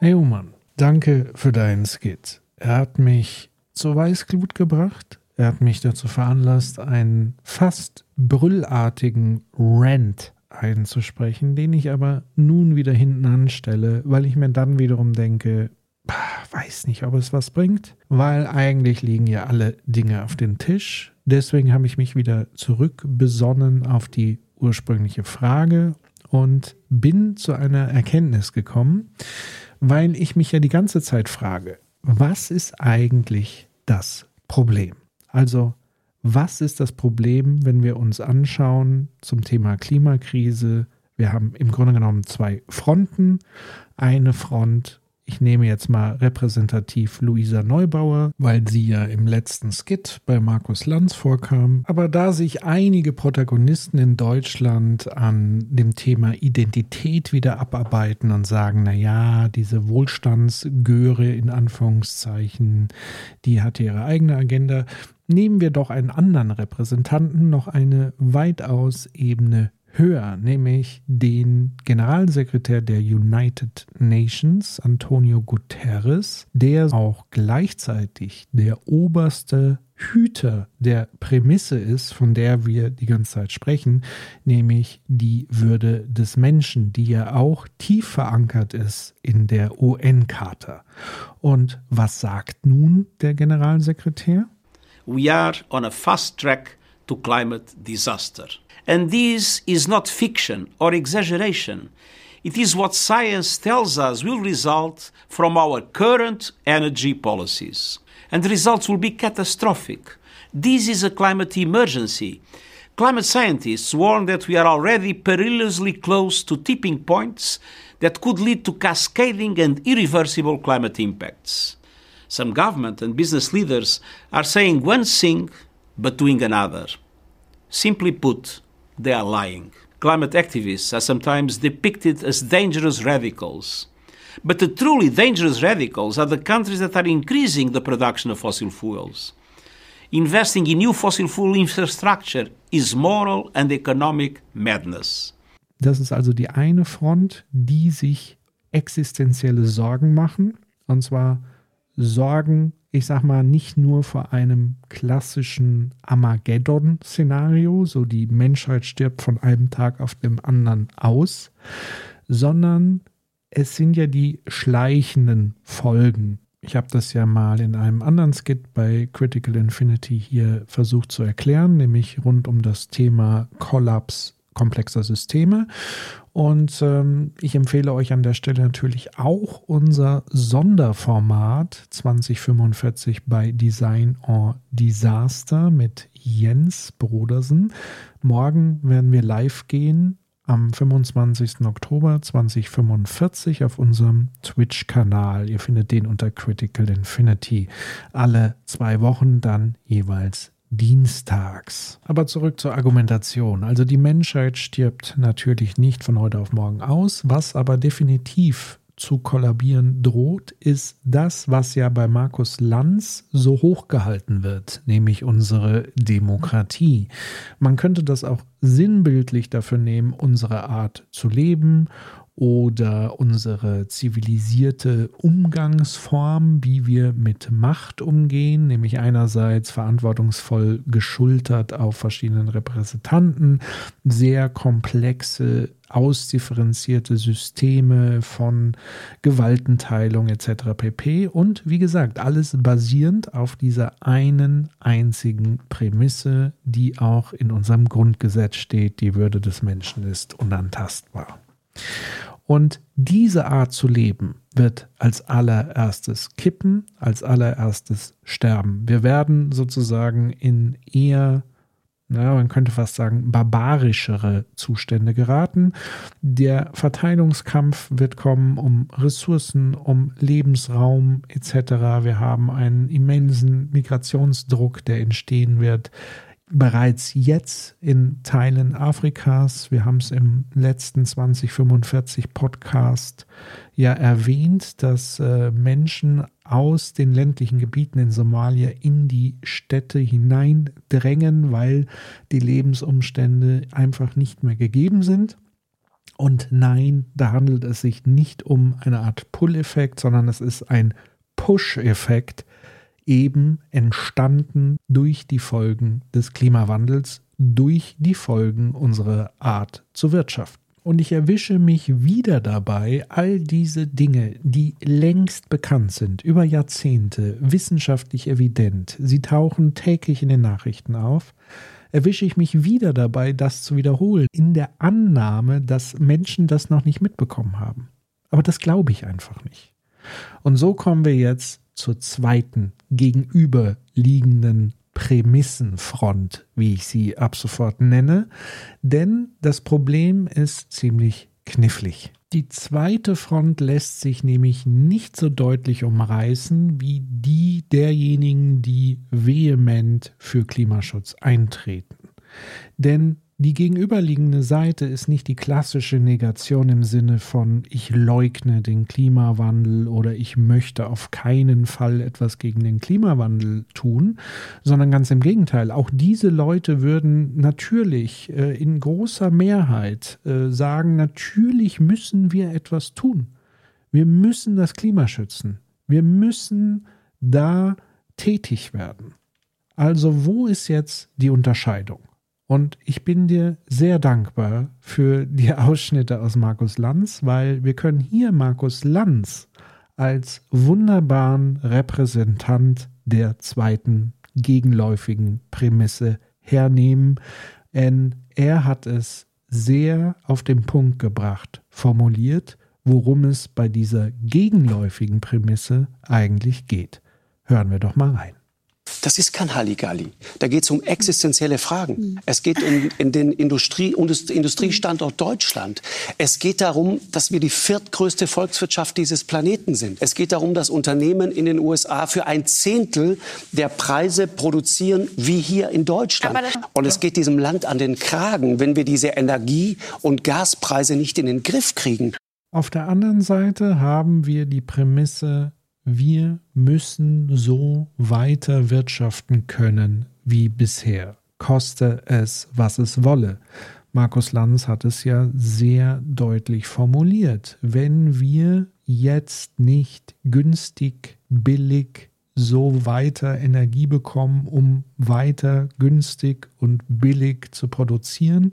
Hey Oman, danke für deinen Skit. Er hat mich zur Weißglut gebracht. Er hat mich dazu veranlasst, einen fast brüllartigen Rant einzusprechen, den ich aber nun wieder hinten anstelle, weil ich mir dann wiederum denke, weiß nicht, ob es was bringt, weil eigentlich liegen ja alle Dinge auf dem Tisch. Deswegen habe ich mich wieder zurückbesonnen auf die ursprüngliche Frage und bin zu einer Erkenntnis gekommen, weil ich mich ja die ganze Zeit frage, was ist eigentlich das Problem? Also, was ist das Problem, wenn wir uns anschauen zum Thema Klimakrise? Wir haben im Grunde genommen zwei Fronten. Eine Front ich nehme jetzt mal repräsentativ Luisa Neubauer, weil sie ja im letzten Skit bei Markus Lanz vorkam. Aber da sich einige Protagonisten in Deutschland an dem Thema Identität wieder abarbeiten und sagen, na ja, diese Wohlstandsgöre in Anführungszeichen, die hat ihre eigene Agenda, nehmen wir doch einen anderen Repräsentanten noch eine weitaus Ebene höher, nämlich den Generalsekretär der United Nations, Antonio Guterres, der auch gleichzeitig der oberste Hüter der Prämisse ist, von der wir die ganze Zeit sprechen, nämlich die Würde des Menschen, die ja auch tief verankert ist in der UN-Charta. Und was sagt nun der Generalsekretär? We are on a fast track to climate disaster. And this is not fiction or exaggeration. It is what science tells us will result from our current energy policies. And the results will be catastrophic. This is a climate emergency. Climate scientists warn that we are already perilously close to tipping points that could lead to cascading and irreversible climate impacts. Some government and business leaders are saying one thing but doing another. Simply put, they are lying. Climate activists are sometimes depicted as dangerous radicals. But the truly dangerous radicals are the countries that are increasing the production of fossil fuels. Investing in new fossil fuel infrastructure is moral and economic madness. Das ist also die eine Front, die sich existenzielle Sorgen machen. Und zwar Sorgen ich sag mal, nicht nur vor einem klassischen Armageddon-Szenario, so die Menschheit stirbt von einem Tag auf dem anderen aus, sondern es sind ja die schleichenden Folgen. Ich habe das ja mal in einem anderen Skit bei Critical Infinity hier versucht zu erklären, nämlich rund um das Thema Kollaps komplexer Systeme. Und ähm, ich empfehle euch an der Stelle natürlich auch unser Sonderformat 2045 bei Design or Disaster mit Jens Brodersen. Morgen werden wir live gehen am 25. Oktober 2045 auf unserem Twitch-Kanal. Ihr findet den unter Critical Infinity. Alle zwei Wochen dann jeweils dienstags. Aber zurück zur Argumentation. Also die Menschheit stirbt natürlich nicht von heute auf morgen aus, was aber definitiv zu kollabieren droht, ist das, was ja bei Markus Lanz so hochgehalten wird, nämlich unsere Demokratie. Man könnte das auch sinnbildlich dafür nehmen, unsere Art zu leben oder unsere zivilisierte Umgangsform, wie wir mit Macht umgehen, nämlich einerseits verantwortungsvoll geschultert auf verschiedenen Repräsentanten, sehr komplexe, ausdifferenzierte Systeme von Gewaltenteilung etc. pp. Und wie gesagt, alles basierend auf dieser einen einzigen Prämisse, die auch in unserem Grundgesetz steht, die Würde des Menschen ist unantastbar. Und diese Art zu leben wird als allererstes kippen, als allererstes sterben. Wir werden sozusagen in eher, na, man könnte fast sagen, barbarischere Zustände geraten. Der Verteilungskampf wird kommen um Ressourcen, um Lebensraum etc. Wir haben einen immensen Migrationsdruck, der entstehen wird bereits jetzt in Teilen Afrikas. Wir haben es im letzten 2045 Podcast ja erwähnt, dass äh, Menschen aus den ländlichen Gebieten in Somalia in die Städte hineindrängen, weil die Lebensumstände einfach nicht mehr gegeben sind. Und nein, da handelt es sich nicht um eine Art Pull-Effekt, sondern es ist ein Push-Effekt, eben entstanden durch die Folgen des Klimawandels, durch die Folgen unserer Art zu wirtschaften. Und ich erwische mich wieder dabei, all diese Dinge, die längst bekannt sind, über Jahrzehnte, wissenschaftlich evident, sie tauchen täglich in den Nachrichten auf, erwische ich mich wieder dabei, das zu wiederholen, in der Annahme, dass Menschen das noch nicht mitbekommen haben. Aber das glaube ich einfach nicht. Und so kommen wir jetzt zur zweiten gegenüberliegenden Prämissenfront, wie ich sie ab sofort nenne, denn das Problem ist ziemlich knifflig. Die zweite Front lässt sich nämlich nicht so deutlich umreißen wie die derjenigen, die vehement für Klimaschutz eintreten. Denn die gegenüberliegende Seite ist nicht die klassische Negation im Sinne von ich leugne den Klimawandel oder ich möchte auf keinen Fall etwas gegen den Klimawandel tun, sondern ganz im Gegenteil. Auch diese Leute würden natürlich äh, in großer Mehrheit äh, sagen, natürlich müssen wir etwas tun. Wir müssen das Klima schützen. Wir müssen da tätig werden. Also wo ist jetzt die Unterscheidung? Und ich bin dir sehr dankbar für die Ausschnitte aus Markus Lanz, weil wir können hier Markus Lanz als wunderbaren Repräsentant der zweiten gegenläufigen Prämisse hernehmen, denn er hat es sehr auf den Punkt gebracht, formuliert, worum es bei dieser gegenläufigen Prämisse eigentlich geht. Hören wir doch mal rein. Das ist kein Halligalli. Da geht es um existenzielle Fragen. Mhm. Es geht um in den Industrie, Industriestandort Deutschland. Es geht darum, dass wir die viertgrößte Volkswirtschaft dieses Planeten sind. Es geht darum, dass Unternehmen in den USA für ein Zehntel der Preise produzieren wie hier in Deutschland. Und es geht diesem Land an den Kragen, wenn wir diese Energie- und Gaspreise nicht in den Griff kriegen. Auf der anderen Seite haben wir die Prämisse, wir müssen so weiter wirtschaften können wie bisher, koste es, was es wolle. Markus Lanz hat es ja sehr deutlich formuliert. Wenn wir jetzt nicht günstig, billig so weiter Energie bekommen, um weiter günstig und billig zu produzieren,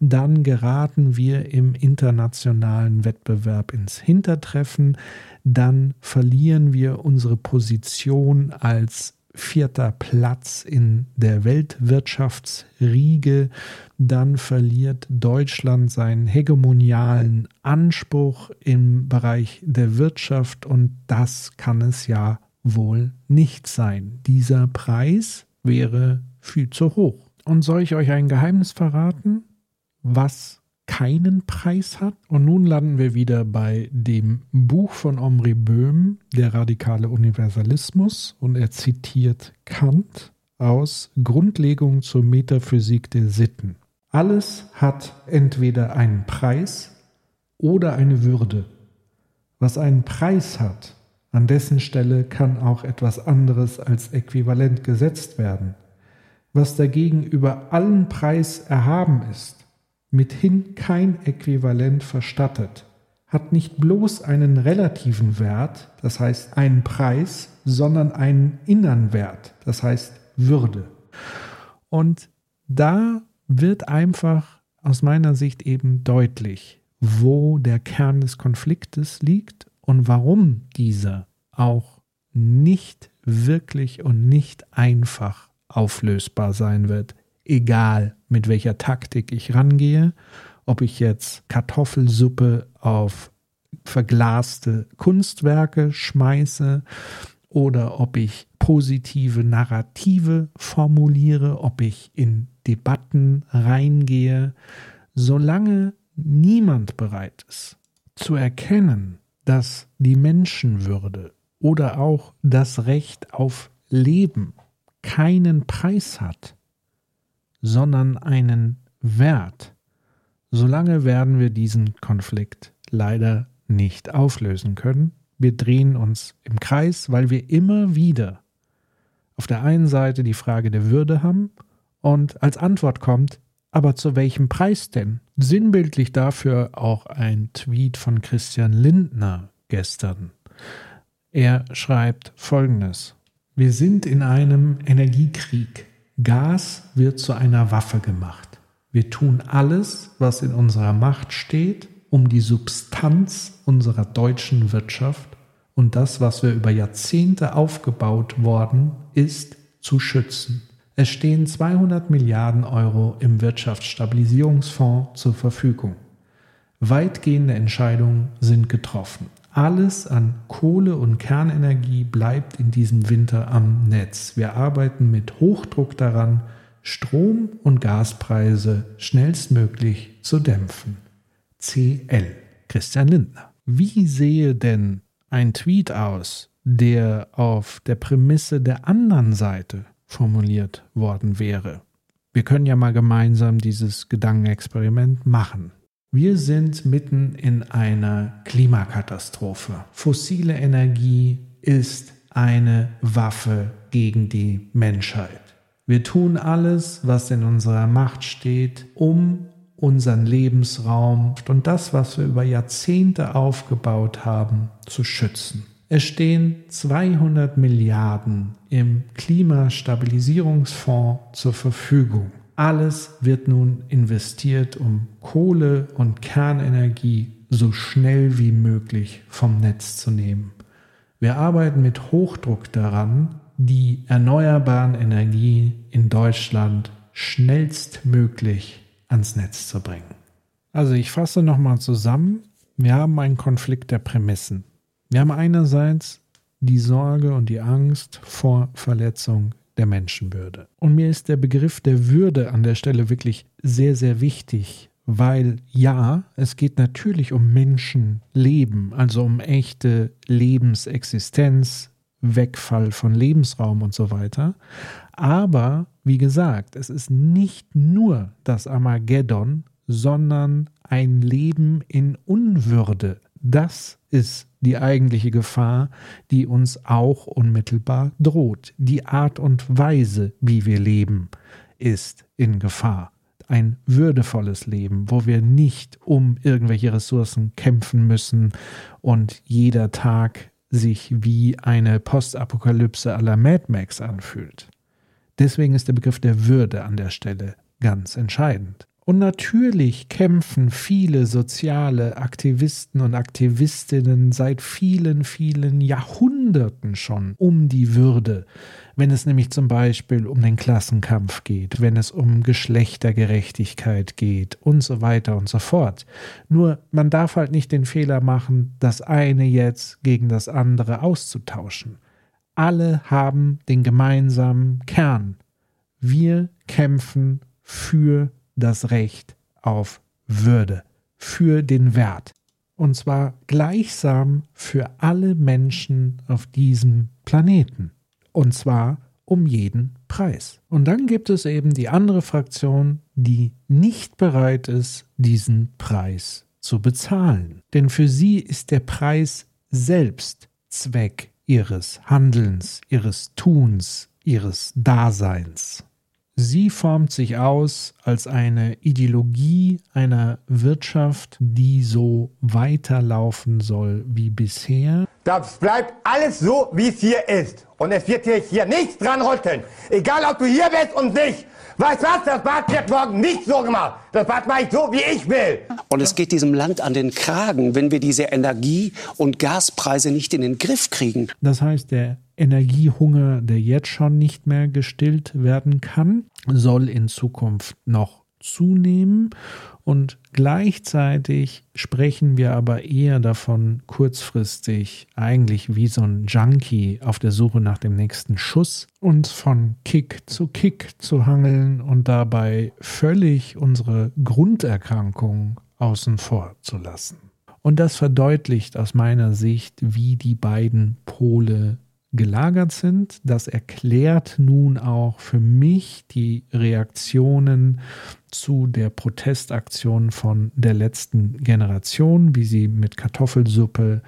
dann geraten wir im internationalen Wettbewerb ins Hintertreffen. Dann verlieren wir unsere Position als vierter Platz in der Weltwirtschaftsriege, dann verliert Deutschland seinen hegemonialen Anspruch im Bereich der Wirtschaft und das kann es ja wohl nicht sein. Dieser Preis wäre viel zu hoch. Und soll ich euch ein Geheimnis verraten? Was keinen Preis hat. Und nun landen wir wieder bei dem Buch von Omri Böhm, Der radikale Universalismus, und er zitiert Kant aus Grundlegung zur Metaphysik der Sitten. Alles hat entweder einen Preis oder eine Würde. Was einen Preis hat, an dessen Stelle kann auch etwas anderes als äquivalent gesetzt werden. Was dagegen über allen Preis erhaben ist, mithin kein Äquivalent verstattet, hat nicht bloß einen relativen Wert, das heißt einen Preis, sondern einen inneren Wert, das heißt Würde. Und da wird einfach aus meiner Sicht eben deutlich, wo der Kern des Konfliktes liegt und warum dieser auch nicht wirklich und nicht einfach auflösbar sein wird egal mit welcher Taktik ich rangehe, ob ich jetzt Kartoffelsuppe auf verglaste Kunstwerke schmeiße oder ob ich positive Narrative formuliere, ob ich in Debatten reingehe, solange niemand bereit ist zu erkennen, dass die Menschenwürde oder auch das Recht auf Leben keinen Preis hat, sondern einen Wert. Solange werden wir diesen Konflikt leider nicht auflösen können. Wir drehen uns im Kreis, weil wir immer wieder auf der einen Seite die Frage der Würde haben und als Antwort kommt, aber zu welchem Preis denn? Sinnbildlich dafür auch ein Tweet von Christian Lindner gestern. Er schreibt folgendes. Wir sind in einem Energiekrieg. Gas wird zu einer Waffe gemacht. Wir tun alles, was in unserer Macht steht, um die Substanz unserer deutschen Wirtschaft und das, was wir über Jahrzehnte aufgebaut worden ist, zu schützen. Es stehen 200 Milliarden Euro im Wirtschaftsstabilisierungsfonds zur Verfügung. Weitgehende Entscheidungen sind getroffen. Alles an Kohle- und Kernenergie bleibt in diesem Winter am Netz. Wir arbeiten mit Hochdruck daran, Strom- und Gaspreise schnellstmöglich zu dämpfen. CL. Christian Lindner. Wie sehe denn ein Tweet aus, der auf der Prämisse der anderen Seite formuliert worden wäre? Wir können ja mal gemeinsam dieses Gedankenexperiment machen. Wir sind mitten in einer Klimakatastrophe. Fossile Energie ist eine Waffe gegen die Menschheit. Wir tun alles, was in unserer Macht steht, um unseren Lebensraum und das, was wir über Jahrzehnte aufgebaut haben, zu schützen. Es stehen 200 Milliarden im Klimastabilisierungsfonds zur Verfügung. Alles wird nun investiert, um Kohle und Kernenergie so schnell wie möglich vom Netz zu nehmen. Wir arbeiten mit Hochdruck daran, die erneuerbaren Energien in Deutschland schnellstmöglich ans Netz zu bringen. Also ich fasse nochmal zusammen. Wir haben einen Konflikt der Prämissen. Wir haben einerseits die Sorge und die Angst vor Verletzung der Menschenwürde. Und mir ist der Begriff der Würde an der Stelle wirklich sehr, sehr wichtig, weil ja, es geht natürlich um Menschenleben, also um echte Lebensexistenz, Wegfall von Lebensraum und so weiter. Aber wie gesagt, es ist nicht nur das Armageddon, sondern ein Leben in Unwürde. Das ist die eigentliche Gefahr, die uns auch unmittelbar droht. Die Art und Weise, wie wir leben, ist in Gefahr. Ein würdevolles Leben, wo wir nicht um irgendwelche Ressourcen kämpfen müssen und jeder Tag sich wie eine Postapokalypse aller Mad Max anfühlt. Deswegen ist der Begriff der Würde an der Stelle ganz entscheidend. Und natürlich kämpfen viele soziale Aktivisten und Aktivistinnen seit vielen, vielen Jahrhunderten schon um die Würde, wenn es nämlich zum Beispiel um den Klassenkampf geht, wenn es um Geschlechtergerechtigkeit geht und so weiter und so fort. Nur man darf halt nicht den Fehler machen, das eine jetzt gegen das andere auszutauschen. Alle haben den gemeinsamen Kern. Wir kämpfen für das Recht auf Würde, für den Wert. Und zwar gleichsam für alle Menschen auf diesem Planeten. Und zwar um jeden Preis. Und dann gibt es eben die andere Fraktion, die nicht bereit ist, diesen Preis zu bezahlen. Denn für sie ist der Preis selbst Zweck ihres Handelns, ihres Tuns, ihres Daseins. Sie formt sich aus als eine Ideologie einer Wirtschaft, die so weiterlaufen soll wie bisher. Das bleibt alles so, wie es hier ist. Und es wird hier, hier nichts dran rütteln. Egal, ob du hier bist und nicht. Weißt was? Das Bad wird morgen nicht so gemacht. Das Bad mache ich so, wie ich will. Und es geht diesem Land an den Kragen, wenn wir diese Energie- und Gaspreise nicht in den Griff kriegen. Das heißt, der Energiehunger, der jetzt schon nicht mehr gestillt werden kann, soll in Zukunft noch zunehmen. Und gleichzeitig sprechen wir aber eher davon, kurzfristig eigentlich wie so ein Junkie auf der Suche nach dem nächsten Schuss, uns von Kick zu Kick zu hangeln und dabei völlig unsere Grunderkrankung außen vor zu lassen. Und das verdeutlicht aus meiner Sicht, wie die beiden Pole gelagert sind. Das erklärt nun auch für mich die Reaktionen zu der Protestaktion von der letzten Generation, wie sie mit Kartoffelsuppe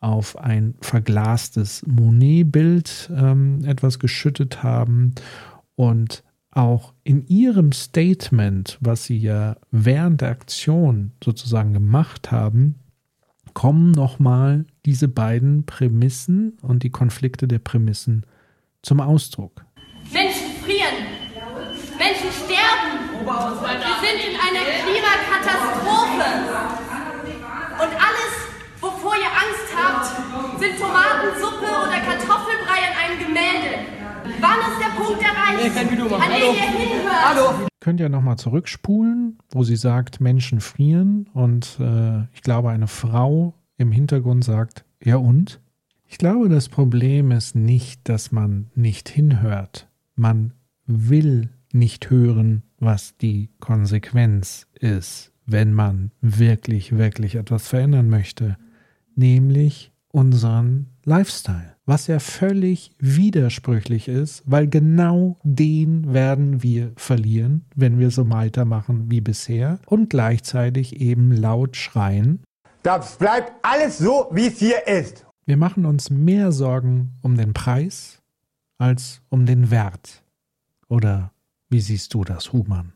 auf ein verglastes Monet-Bild ähm, etwas geschüttet haben. Und auch in ihrem Statement, was sie ja während der Aktion sozusagen gemacht haben, kommen nochmal diese beiden Prämissen und die Konflikte der Prämissen zum Ausdruck. Menschen frieren, Menschen sterben, wir sind in einer Klimakatastrophe und alles, wovor ihr Angst habt, sind Tomatensuppe oder Kartoffelbrei in einem Gemälde. Wann ist der Punkt erreicht, an dem ihr hinhört? Hallo. Könnt ihr nochmal zurückspulen, wo sie sagt, Menschen frieren und äh, ich glaube, eine Frau im Hintergrund sagt, ja und? Ich glaube, das Problem ist nicht, dass man nicht hinhört. Man will nicht hören, was die Konsequenz ist, wenn man wirklich, wirklich etwas verändern möchte, nämlich unseren Lifestyle, was ja völlig widersprüchlich ist, weil genau den werden wir verlieren, wenn wir so weitermachen wie bisher und gleichzeitig eben laut schreien. Das bleibt alles so, wie es hier ist. Wir machen uns mehr Sorgen um den Preis als um den Wert. Oder wie siehst du das, Human?